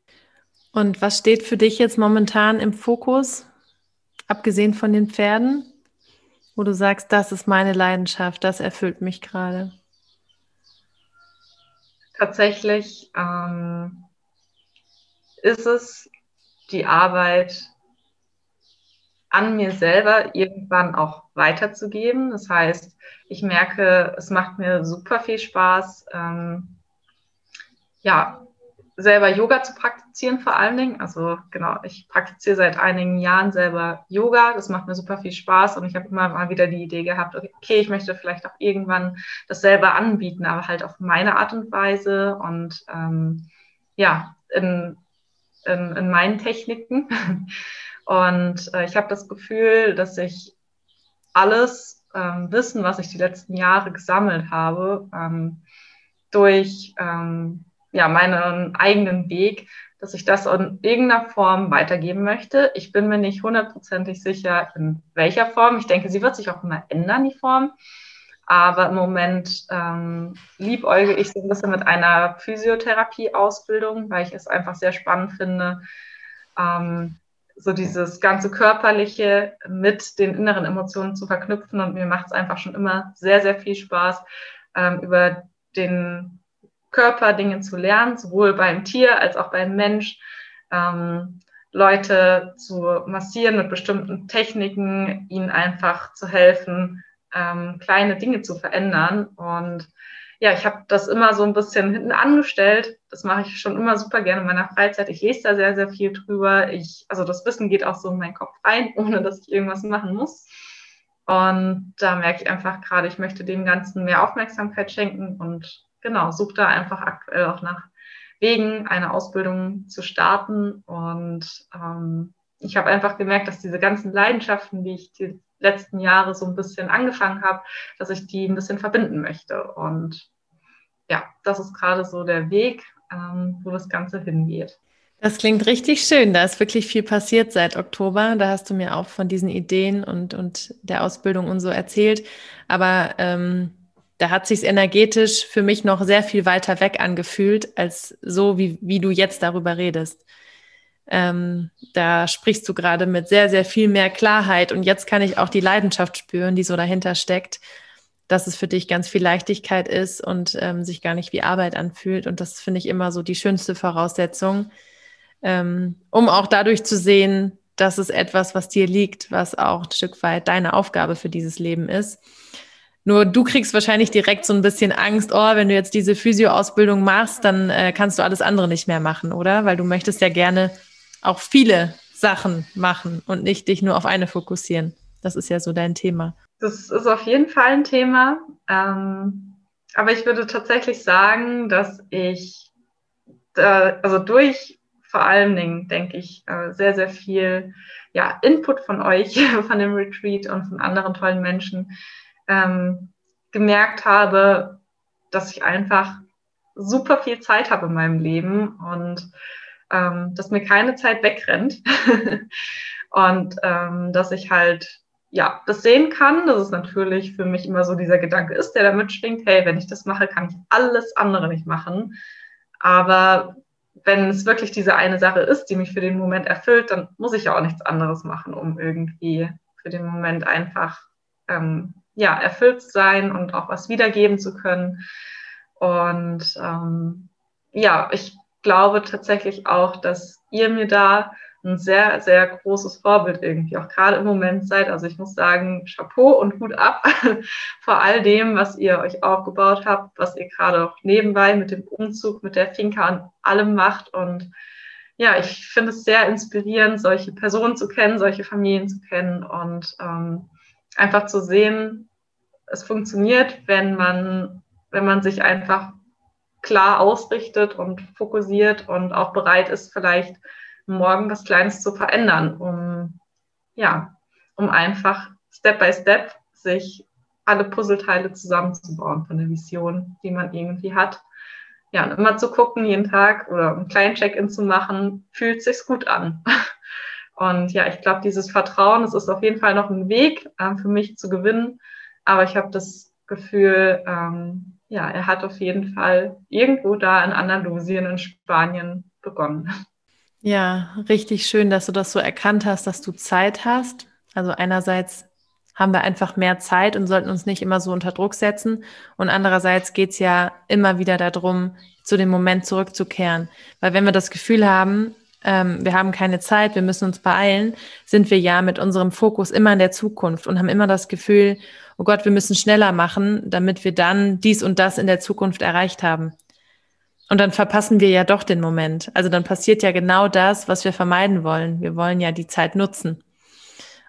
Und was steht für dich jetzt momentan im Fokus, abgesehen von den Pferden, wo du sagst, das ist meine Leidenschaft, das erfüllt mich gerade? Tatsächlich ähm, ist es die Arbeit an mir selber irgendwann auch weiterzugeben. Das heißt, ich merke, es macht mir super viel Spaß, ähm, ja, selber Yoga zu praktizieren vor allen Dingen. Also genau, ich praktiziere seit einigen Jahren selber Yoga. Das macht mir super viel Spaß und ich habe immer mal wieder die Idee gehabt, okay, ich möchte vielleicht auch irgendwann das selber anbieten, aber halt auf meine Art und Weise und ähm, ja, in, in, in meinen Techniken. (laughs) Und äh, ich habe das Gefühl, dass ich alles ähm, Wissen, was ich die letzten Jahre gesammelt habe, ähm, durch ähm, ja, meinen eigenen Weg, dass ich das in irgendeiner Form weitergeben möchte. Ich bin mir nicht hundertprozentig sicher, in welcher Form. Ich denke, sie wird sich auch immer ändern, die Form. Aber im Moment ähm, liebäuge ich so ein bisschen mit einer Physiotherapie-Ausbildung, weil ich es einfach sehr spannend finde, ähm, so dieses ganze Körperliche mit den inneren Emotionen zu verknüpfen. Und mir macht es einfach schon immer sehr, sehr viel Spaß, ähm, über den Körper Dinge zu lernen, sowohl beim Tier als auch beim Mensch. Ähm, Leute zu massieren mit bestimmten Techniken, ihnen einfach zu helfen, ähm, kleine Dinge zu verändern. Und ja, ich habe das immer so ein bisschen hinten angestellt. Das mache ich schon immer super gerne in meiner Freizeit. Ich lese da sehr, sehr viel drüber. Ich, also das Wissen geht auch so in meinen Kopf rein, (laughs) ohne dass ich irgendwas machen muss. Und da merke ich einfach gerade, ich möchte dem Ganzen mehr Aufmerksamkeit schenken und genau, suche da einfach aktuell auch nach Wegen, eine Ausbildung zu starten. Und ähm, ich habe einfach gemerkt, dass diese ganzen Leidenschaften, die ich die letzten Jahre so ein bisschen angefangen habe, dass ich die ein bisschen verbinden möchte. Und ja, das ist gerade so der Weg, ähm, wo das Ganze hingeht. Das klingt richtig schön. Da ist wirklich viel passiert seit Oktober. Da hast du mir auch von diesen Ideen und, und der Ausbildung und so erzählt. Aber ähm, da hat sich energetisch für mich noch sehr viel weiter weg angefühlt, als so, wie, wie du jetzt darüber redest. Ähm, da sprichst du gerade mit sehr, sehr viel mehr Klarheit und jetzt kann ich auch die Leidenschaft spüren, die so dahinter steckt, dass es für dich ganz viel Leichtigkeit ist und ähm, sich gar nicht wie Arbeit anfühlt. Und das finde ich immer so die schönste Voraussetzung, ähm, um auch dadurch zu sehen, dass es etwas, was dir liegt, was auch ein Stück weit deine Aufgabe für dieses Leben ist. Nur du kriegst wahrscheinlich direkt so ein bisschen Angst, oh, wenn du jetzt diese Physio-Ausbildung machst, dann äh, kannst du alles andere nicht mehr machen, oder? Weil du möchtest ja gerne auch viele Sachen machen und nicht dich nur auf eine fokussieren. Das ist ja so dein Thema. Das ist auf jeden Fall ein Thema. Ähm, aber ich würde tatsächlich sagen, dass ich, da, also durch vor allen Dingen, denke ich, äh, sehr, sehr viel ja, Input von euch, (laughs) von dem Retreat und von anderen tollen Menschen ähm, gemerkt habe, dass ich einfach super viel Zeit habe in meinem Leben und ähm, dass mir keine Zeit wegrennt (laughs) und ähm, dass ich halt ja das sehen kann, dass es natürlich für mich immer so dieser Gedanke ist, der da mitschwingt, hey, wenn ich das mache, kann ich alles andere nicht machen. Aber wenn es wirklich diese eine Sache ist, die mich für den Moment erfüllt, dann muss ich ja auch nichts anderes machen, um irgendwie für den Moment einfach ähm, ja, erfüllt sein und auch was wiedergeben zu können. Und ähm, ja, ich glaube tatsächlich auch, dass ihr mir da ein sehr, sehr großes Vorbild irgendwie auch gerade im Moment seid. Also ich muss sagen, Chapeau und Hut ab (laughs) vor all dem, was ihr euch aufgebaut habt, was ihr gerade auch nebenbei mit dem Umzug, mit der Finca und allem macht. Und ja, ich finde es sehr inspirierend, solche Personen zu kennen, solche Familien zu kennen und ähm, einfach zu sehen, es funktioniert, wenn man, wenn man sich einfach klar ausrichtet und fokussiert und auch bereit ist, vielleicht morgen was Kleines zu verändern, um, ja, um einfach Step by Step sich alle Puzzleteile zusammenzubauen von der Vision, die man irgendwie hat. Ja, und immer zu gucken, jeden Tag oder einen kleinen Check-in zu machen, fühlt sich's gut an. (laughs) Und ja, ich glaube, dieses Vertrauen, es ist auf jeden Fall noch ein Weg äh, für mich zu gewinnen. Aber ich habe das Gefühl, ähm, ja, er hat auf jeden Fall irgendwo da in Andalusien, in Spanien begonnen. Ja, richtig schön, dass du das so erkannt hast, dass du Zeit hast. Also einerseits haben wir einfach mehr Zeit und sollten uns nicht immer so unter Druck setzen. Und andererseits geht es ja immer wieder darum, zu dem Moment zurückzukehren. Weil wenn wir das Gefühl haben, ähm, wir haben keine Zeit, wir müssen uns beeilen, sind wir ja mit unserem Fokus immer in der Zukunft und haben immer das Gefühl, oh Gott, wir müssen schneller machen, damit wir dann dies und das in der Zukunft erreicht haben. Und dann verpassen wir ja doch den Moment. Also dann passiert ja genau das, was wir vermeiden wollen. Wir wollen ja die Zeit nutzen.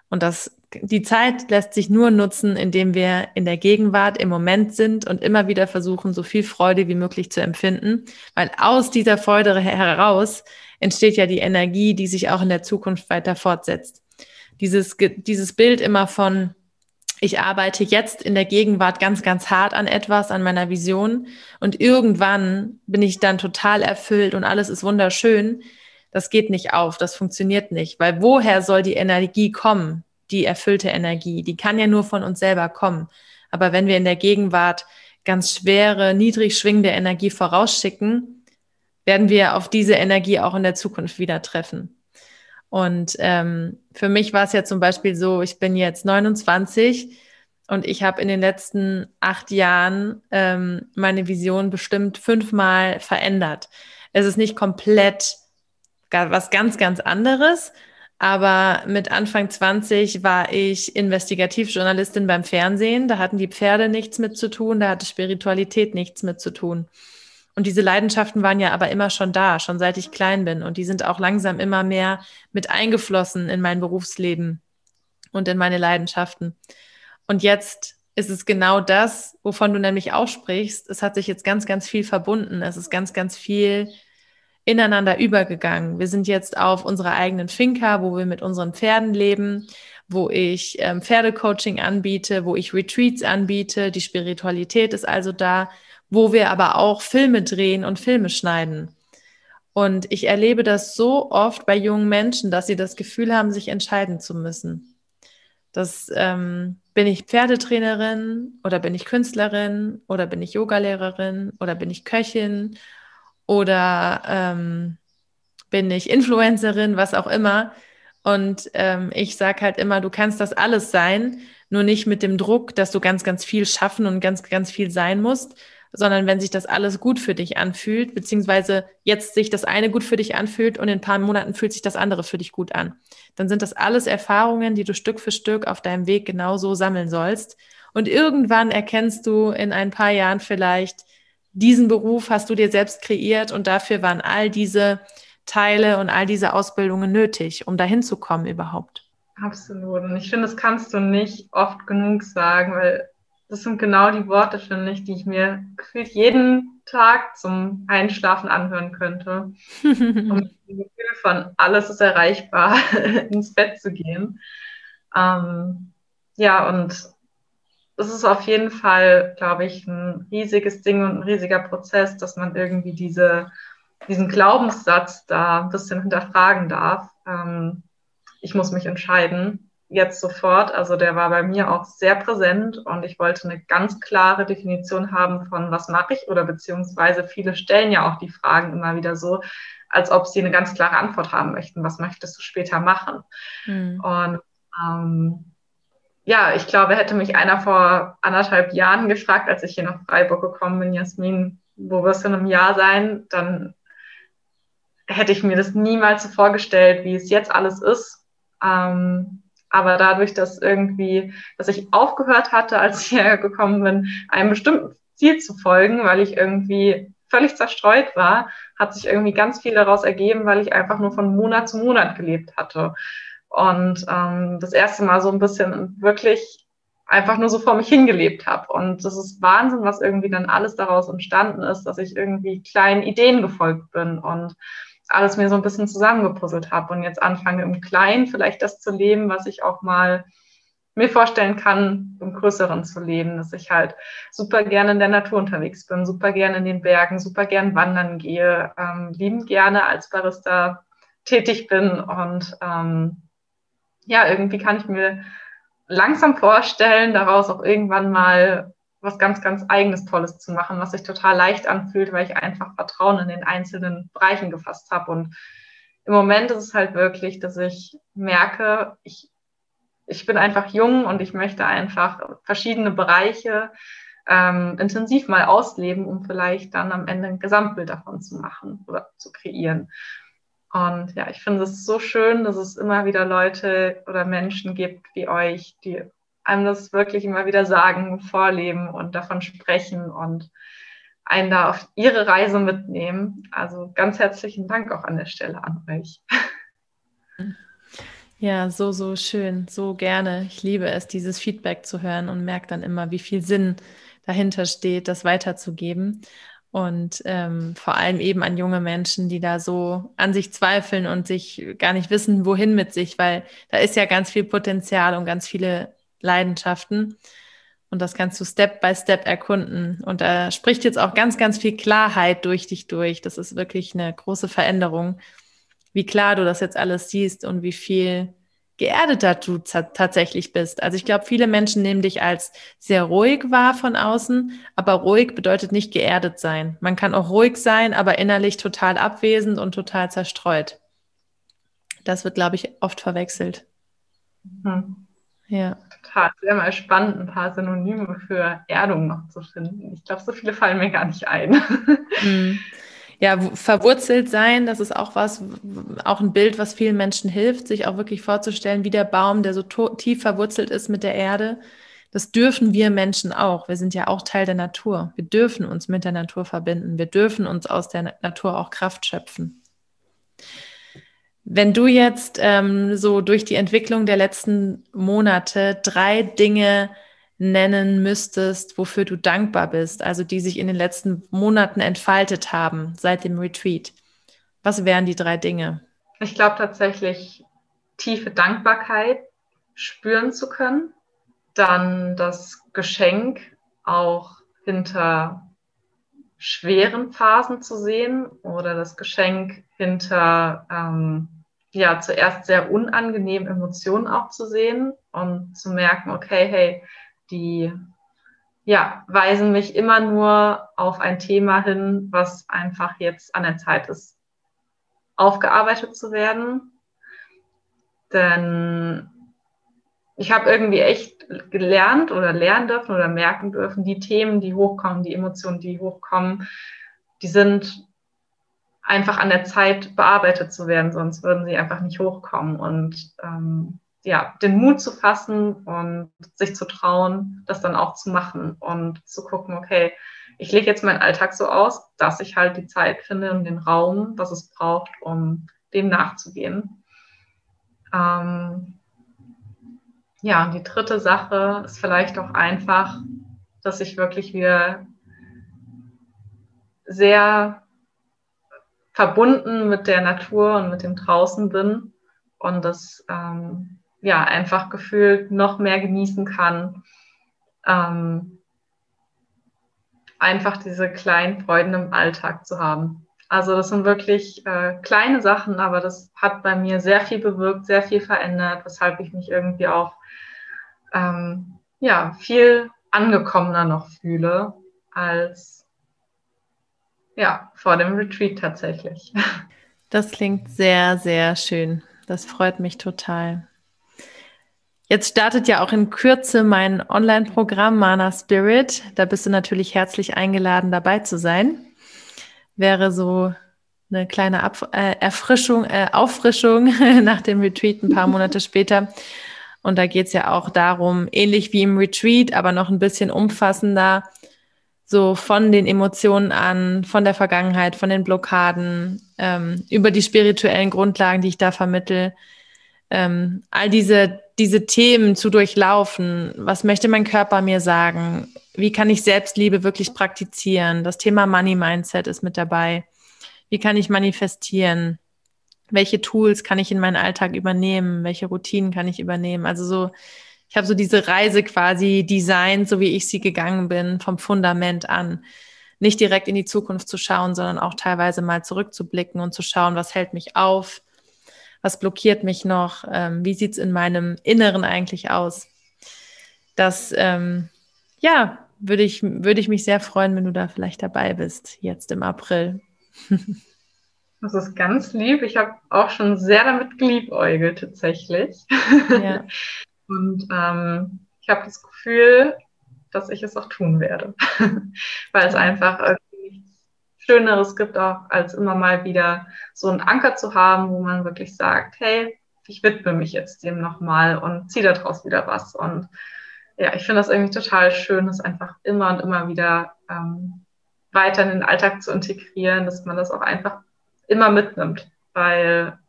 Und das, die Zeit lässt sich nur nutzen, indem wir in der Gegenwart im Moment sind und immer wieder versuchen, so viel Freude wie möglich zu empfinden. Weil aus dieser Freude heraus entsteht ja die Energie, die sich auch in der Zukunft weiter fortsetzt. Dieses, dieses Bild immer von, ich arbeite jetzt in der Gegenwart ganz, ganz hart an etwas, an meiner Vision und irgendwann bin ich dann total erfüllt und alles ist wunderschön. Das geht nicht auf, das funktioniert nicht, weil woher soll die Energie kommen, die erfüllte Energie? Die kann ja nur von uns selber kommen. Aber wenn wir in der Gegenwart ganz schwere, niedrig schwingende Energie vorausschicken, werden wir auf diese Energie auch in der Zukunft wieder treffen. Und ähm, für mich war es ja zum Beispiel so, ich bin jetzt 29 und ich habe in den letzten acht Jahren ähm, meine Vision bestimmt fünfmal verändert. Es ist nicht komplett was ganz, ganz anderes, aber mit Anfang 20 war ich Investigativjournalistin beim Fernsehen. Da hatten die Pferde nichts mit zu tun, da hatte Spiritualität nichts mit zu tun. Und diese Leidenschaften waren ja aber immer schon da, schon seit ich klein bin. Und die sind auch langsam immer mehr mit eingeflossen in mein Berufsleben und in meine Leidenschaften. Und jetzt ist es genau das, wovon du nämlich auch sprichst. Es hat sich jetzt ganz, ganz viel verbunden. Es ist ganz, ganz viel ineinander übergegangen. Wir sind jetzt auf unserer eigenen Finca, wo wir mit unseren Pferden leben, wo ich ähm, Pferdecoaching anbiete, wo ich Retreats anbiete. Die Spiritualität ist also da wo wir aber auch Filme drehen und Filme schneiden. Und ich erlebe das so oft bei jungen Menschen, dass sie das Gefühl haben, sich entscheiden zu müssen. Das ähm, bin ich Pferdetrainerin oder bin ich Künstlerin oder bin ich Yogalehrerin oder bin ich Köchin oder ähm, bin ich Influencerin, was auch immer. Und ähm, ich sage halt immer, du kannst das alles sein, nur nicht mit dem Druck, dass du ganz, ganz viel schaffen und ganz, ganz viel sein musst, sondern wenn sich das alles gut für dich anfühlt, beziehungsweise jetzt sich das eine gut für dich anfühlt und in ein paar Monaten fühlt sich das andere für dich gut an, dann sind das alles Erfahrungen, die du Stück für Stück auf deinem Weg genauso sammeln sollst. Und irgendwann erkennst du in ein paar Jahren vielleicht, diesen Beruf hast du dir selbst kreiert und dafür waren all diese Teile und all diese Ausbildungen nötig, um dahin zu kommen überhaupt. Absolut. Und ich finde, das kannst du nicht oft genug sagen, weil das sind genau die Worte, finde ich, die ich mir gefühlt jeden Tag zum Einschlafen anhören könnte. um (laughs) dem Gefühl von alles ist erreichbar, (laughs) ins Bett zu gehen. Ähm, ja, und das ist auf jeden Fall, glaube ich, ein riesiges Ding und ein riesiger Prozess, dass man irgendwie diese, diesen Glaubenssatz da ein bisschen hinterfragen darf. Ähm, ich muss mich entscheiden jetzt sofort. Also der war bei mir auch sehr präsent und ich wollte eine ganz klare Definition haben von was mache ich oder beziehungsweise viele stellen ja auch die Fragen immer wieder so, als ob sie eine ganz klare Antwort haben möchten. Was möchtest du später machen? Mhm. Und ähm, ja, ich glaube, hätte mich einer vor anderthalb Jahren gefragt, als ich hier nach Freiburg gekommen bin, Jasmin, wo wirst du in einem Jahr sein, dann hätte ich mir das niemals so vorgestellt, wie es jetzt alles ist. Ähm, aber dadurch, dass irgendwie, dass ich aufgehört hatte, als ich (laughs) hierher gekommen bin, einem bestimmten Ziel zu folgen, weil ich irgendwie völlig zerstreut war, hat sich irgendwie ganz viel daraus ergeben, weil ich einfach nur von Monat zu Monat gelebt hatte. Und ähm, das erste Mal so ein bisschen wirklich einfach nur so vor mich hingelebt habe. Und das ist Wahnsinn, was irgendwie dann alles daraus entstanden ist, dass ich irgendwie kleinen Ideen gefolgt bin und alles mir so ein bisschen zusammengepuzzelt habe und jetzt anfange im Kleinen vielleicht das zu leben, was ich auch mal mir vorstellen kann, im Größeren zu leben, dass ich halt super gerne in der Natur unterwegs bin, super gerne in den Bergen, super gern wandern gehe, ähm, liebend gerne als Barista tätig bin und ähm, ja, irgendwie kann ich mir langsam vorstellen, daraus auch irgendwann mal was ganz, ganz eigenes Tolles zu machen, was sich total leicht anfühlt, weil ich einfach Vertrauen in den einzelnen Bereichen gefasst habe. Und im Moment ist es halt wirklich, dass ich merke, ich, ich bin einfach jung und ich möchte einfach verschiedene Bereiche ähm, intensiv mal ausleben, um vielleicht dann am Ende ein Gesamtbild davon zu machen oder zu kreieren. Und ja, ich finde es so schön, dass es immer wieder Leute oder Menschen gibt wie euch, die einem das wirklich immer wieder sagen, vorleben und davon sprechen und einen da auf ihre Reise mitnehmen. Also ganz herzlichen Dank auch an der Stelle an euch. Ja, so, so schön, so gerne. Ich liebe es, dieses Feedback zu hören und merke dann immer, wie viel Sinn dahinter steht, das weiterzugeben. Und ähm, vor allem eben an junge Menschen, die da so an sich zweifeln und sich gar nicht wissen, wohin mit sich, weil da ist ja ganz viel Potenzial und ganz viele Leidenschaften. Und das kannst du Step by Step erkunden. Und da spricht jetzt auch ganz, ganz viel Klarheit durch dich durch. Das ist wirklich eine große Veränderung, wie klar du das jetzt alles siehst und wie viel geerdeter du tatsächlich bist. Also ich glaube, viele Menschen nehmen dich als sehr ruhig wahr von außen, aber ruhig bedeutet nicht geerdet sein. Man kann auch ruhig sein, aber innerlich total abwesend und total zerstreut. Das wird, glaube ich, oft verwechselt. Mhm. Ja. Es wäre mal spannend, ein paar Synonyme für Erdung noch zu finden. Ich glaube, so viele fallen mir gar nicht ein. Mhm. (laughs) Ja, verwurzelt sein, das ist auch was, auch ein Bild, was vielen Menschen hilft, sich auch wirklich vorzustellen, wie der Baum, der so tief verwurzelt ist mit der Erde. Das dürfen wir Menschen auch. Wir sind ja auch Teil der Natur. Wir dürfen uns mit der Natur verbinden. Wir dürfen uns aus der Natur auch Kraft schöpfen. Wenn du jetzt ähm, so durch die Entwicklung der letzten Monate drei Dinge nennen müsstest, wofür du dankbar bist, also die sich in den letzten Monaten entfaltet haben seit dem Retreat, was wären die drei Dinge? Ich glaube tatsächlich tiefe Dankbarkeit spüren zu können, dann das Geschenk auch hinter schweren Phasen zu sehen oder das Geschenk hinter ähm, ja zuerst sehr unangenehmen Emotionen auch zu sehen und zu merken, okay, hey, die ja, weisen mich immer nur auf ein Thema hin, was einfach jetzt an der Zeit ist, aufgearbeitet zu werden. Denn ich habe irgendwie echt gelernt oder lernen dürfen oder merken dürfen, die Themen, die hochkommen, die Emotionen, die hochkommen, die sind einfach an der Zeit bearbeitet zu werden, sonst würden sie einfach nicht hochkommen. Und ähm, ja, den Mut zu fassen und sich zu trauen, das dann auch zu machen und zu gucken, okay, ich lege jetzt meinen Alltag so aus, dass ich halt die Zeit finde und den Raum, was es braucht, um dem nachzugehen. Ähm, ja, und die dritte Sache ist vielleicht auch einfach, dass ich wirklich wieder sehr verbunden mit der Natur und mit dem Draußen bin und das ähm, ja einfach gefühlt noch mehr genießen kann. Ähm, einfach diese kleinen Freuden im Alltag zu haben. Also das sind wirklich äh, kleine Sachen, aber das hat bei mir sehr viel bewirkt, sehr viel verändert, weshalb ich mich irgendwie auch ähm, ja, viel angekommener noch fühle als ja, vor dem Retreat tatsächlich. (laughs) Das klingt sehr, sehr schön. Das freut mich total. Jetzt startet ja auch in Kürze mein Online-Programm Mana Spirit. Da bist du natürlich herzlich eingeladen, dabei zu sein. Wäre so eine kleine Ab äh, Erfrischung, äh, Auffrischung (laughs) nach dem Retreat ein paar Monate später. Und da geht es ja auch darum, ähnlich wie im Retreat, aber noch ein bisschen umfassender, so von den Emotionen an, von der Vergangenheit, von den Blockaden, ähm, über die spirituellen Grundlagen, die ich da vermittel, ähm, all diese, diese Themen zu durchlaufen. Was möchte mein Körper mir sagen? Wie kann ich Selbstliebe wirklich praktizieren? Das Thema Money Mindset ist mit dabei. Wie kann ich manifestieren? welche Tools kann ich in meinen Alltag übernehmen, welche Routinen kann ich übernehmen. Also so, ich habe so diese Reise quasi designt, so wie ich sie gegangen bin, vom Fundament an. Nicht direkt in die Zukunft zu schauen, sondern auch teilweise mal zurückzublicken und zu schauen, was hält mich auf, was blockiert mich noch, ähm, wie sieht's in meinem Inneren eigentlich aus. Das, ähm, ja, würde ich, würde ich mich sehr freuen, wenn du da vielleicht dabei bist, jetzt im April. (laughs) Das ist ganz lieb. Ich habe auch schon sehr damit geliebäugelt tatsächlich. Ja. (laughs) Und ähm, ich habe das Gefühl, dass ich es auch tun werde, (laughs) weil es einfach nichts Schöneres gibt, auch als immer mal wieder so einen Anker zu haben, wo man wirklich sagt, hey, ich widme mich jetzt dem nochmal und ziehe daraus wieder was. Und ja, ich finde das irgendwie total schön, das einfach immer und immer wieder ähm, weiter in den Alltag zu integrieren, dass man das auch einfach immer mitnimmt, weil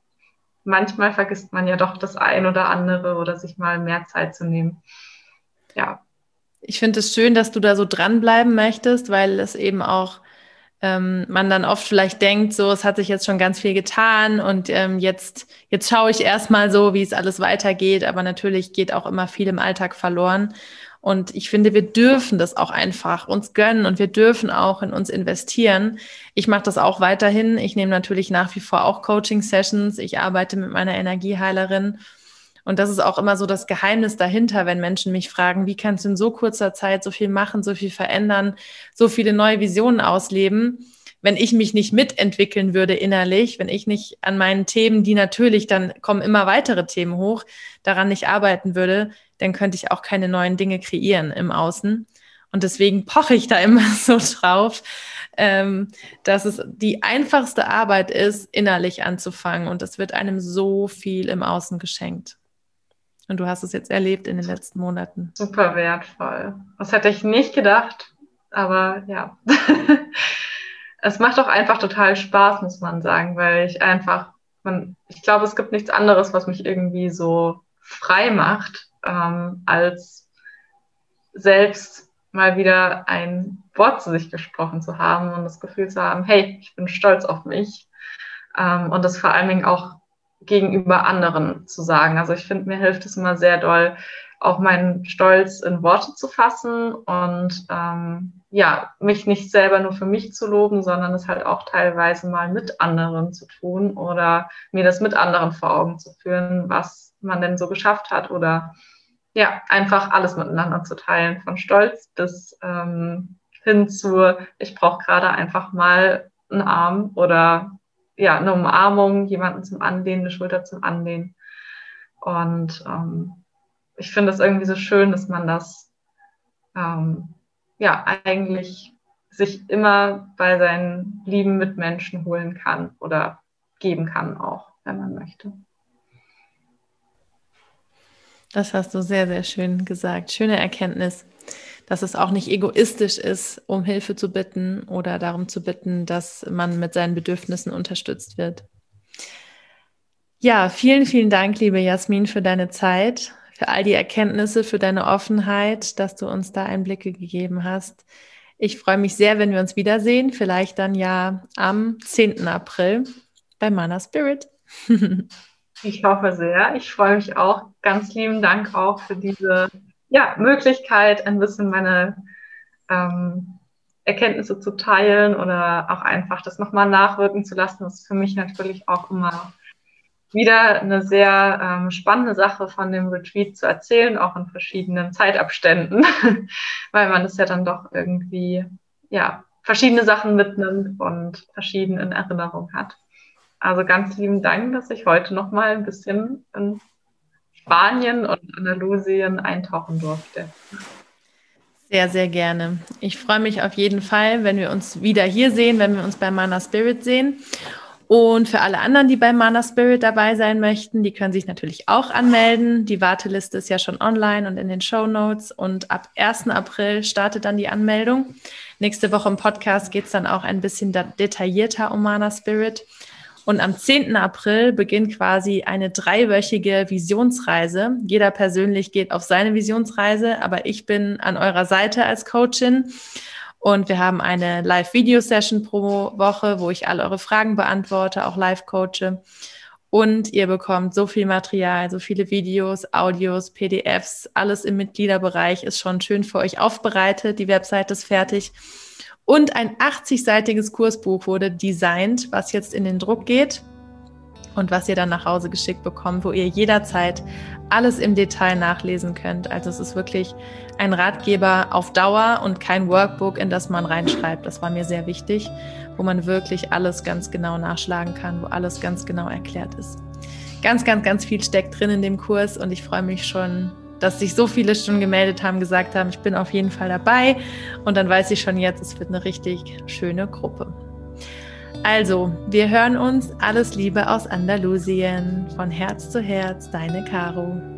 manchmal vergisst man ja doch das ein oder andere oder sich mal mehr Zeit zu nehmen. Ja. Ich finde es schön, dass du da so dranbleiben möchtest, weil es eben auch ähm, man dann oft vielleicht denkt, so, es hat sich jetzt schon ganz viel getan und ähm, jetzt, jetzt schaue ich erstmal so, wie es alles weitergeht. Aber natürlich geht auch immer viel im Alltag verloren. Und ich finde, wir dürfen das auch einfach uns gönnen und wir dürfen auch in uns investieren. Ich mache das auch weiterhin. Ich nehme natürlich nach wie vor auch Coaching-Sessions. Ich arbeite mit meiner Energieheilerin. Und das ist auch immer so das Geheimnis dahinter, wenn Menschen mich fragen, wie kannst du in so kurzer Zeit so viel machen, so viel verändern, so viele neue Visionen ausleben? Wenn ich mich nicht mitentwickeln würde innerlich, wenn ich nicht an meinen Themen, die natürlich, dann kommen immer weitere Themen hoch, daran nicht arbeiten würde, dann könnte ich auch keine neuen Dinge kreieren im Außen. Und deswegen poche ich da immer (laughs) so drauf, ähm, dass es die einfachste Arbeit ist, innerlich anzufangen. Und es wird einem so viel im Außen geschenkt. Und du hast es jetzt erlebt in den letzten Monaten. Super wertvoll. Das hätte ich nicht gedacht, aber ja. (laughs) es macht auch einfach total Spaß, muss man sagen, weil ich einfach, man, ich glaube, es gibt nichts anderes, was mich irgendwie so frei macht, ähm, als selbst mal wieder ein Wort zu sich gesprochen zu haben und das Gefühl zu haben, hey, ich bin stolz auf mich. Ähm, und das vor allen Dingen auch gegenüber anderen zu sagen. Also ich finde, mir hilft es immer sehr doll, auch meinen Stolz in Worte zu fassen und ähm, ja, mich nicht selber nur für mich zu loben, sondern es halt auch teilweise mal mit anderen zu tun oder mir das mit anderen vor Augen zu führen, was man denn so geschafft hat oder ja, einfach alles miteinander zu teilen, von Stolz bis ähm, hin zu, ich brauche gerade einfach mal einen Arm oder ja, eine Umarmung, jemanden zum Anlehnen, eine Schulter zum Anlehnen. Und ähm, ich finde es irgendwie so schön, dass man das ähm, ja eigentlich sich immer bei seinen lieben Mitmenschen holen kann oder geben kann auch, wenn man möchte. Das hast du sehr, sehr schön gesagt. Schöne Erkenntnis, dass es auch nicht egoistisch ist, um Hilfe zu bitten oder darum zu bitten, dass man mit seinen Bedürfnissen unterstützt wird. Ja, vielen, vielen Dank, liebe Jasmin, für deine Zeit, für all die Erkenntnisse, für deine Offenheit, dass du uns da Einblicke gegeben hast. Ich freue mich sehr, wenn wir uns wiedersehen, vielleicht dann ja am 10. April bei Mana Spirit. (laughs) Ich hoffe sehr. Ich freue mich auch. Ganz lieben Dank auch für diese ja, Möglichkeit, ein bisschen meine ähm, Erkenntnisse zu teilen oder auch einfach das nochmal nachwirken zu lassen. Ist für mich natürlich auch immer wieder eine sehr ähm, spannende Sache von dem Retreat zu erzählen, auch in verschiedenen Zeitabständen, (laughs) weil man es ja dann doch irgendwie, ja, verschiedene Sachen mitnimmt und verschieden in Erinnerung hat. Also ganz lieben Dank, dass ich heute noch mal ein bisschen in Spanien und Andalusien eintauchen durfte. Sehr, sehr gerne. Ich freue mich auf jeden Fall, wenn wir uns wieder hier sehen, wenn wir uns bei Mana Spirit sehen. Und für alle anderen, die bei Mana Spirit dabei sein möchten, die können sich natürlich auch anmelden. Die Warteliste ist ja schon online und in den Show Notes. Und ab 1. April startet dann die Anmeldung. Nächste Woche im Podcast geht es dann auch ein bisschen detaillierter um Mana Spirit. Und am 10. April beginnt quasi eine dreiwöchige Visionsreise. Jeder persönlich geht auf seine Visionsreise, aber ich bin an eurer Seite als Coachin. Und wir haben eine Live-Video-Session pro Woche, wo ich alle eure Fragen beantworte, auch live coache. Und ihr bekommt so viel Material, so viele Videos, Audios, PDFs, alles im Mitgliederbereich ist schon schön für euch aufbereitet. Die Website ist fertig. Und ein 80-seitiges Kursbuch wurde designt, was jetzt in den Druck geht und was ihr dann nach Hause geschickt bekommt, wo ihr jederzeit alles im Detail nachlesen könnt. Also es ist wirklich ein Ratgeber auf Dauer und kein Workbook, in das man reinschreibt. Das war mir sehr wichtig, wo man wirklich alles ganz genau nachschlagen kann, wo alles ganz genau erklärt ist. Ganz, ganz, ganz viel steckt drin in dem Kurs und ich freue mich schon dass sich so viele schon gemeldet haben, gesagt haben, ich bin auf jeden Fall dabei. Und dann weiß ich schon jetzt, es wird eine richtig schöne Gruppe. Also, wir hören uns. Alles Liebe aus Andalusien. Von Herz zu Herz, deine Caro.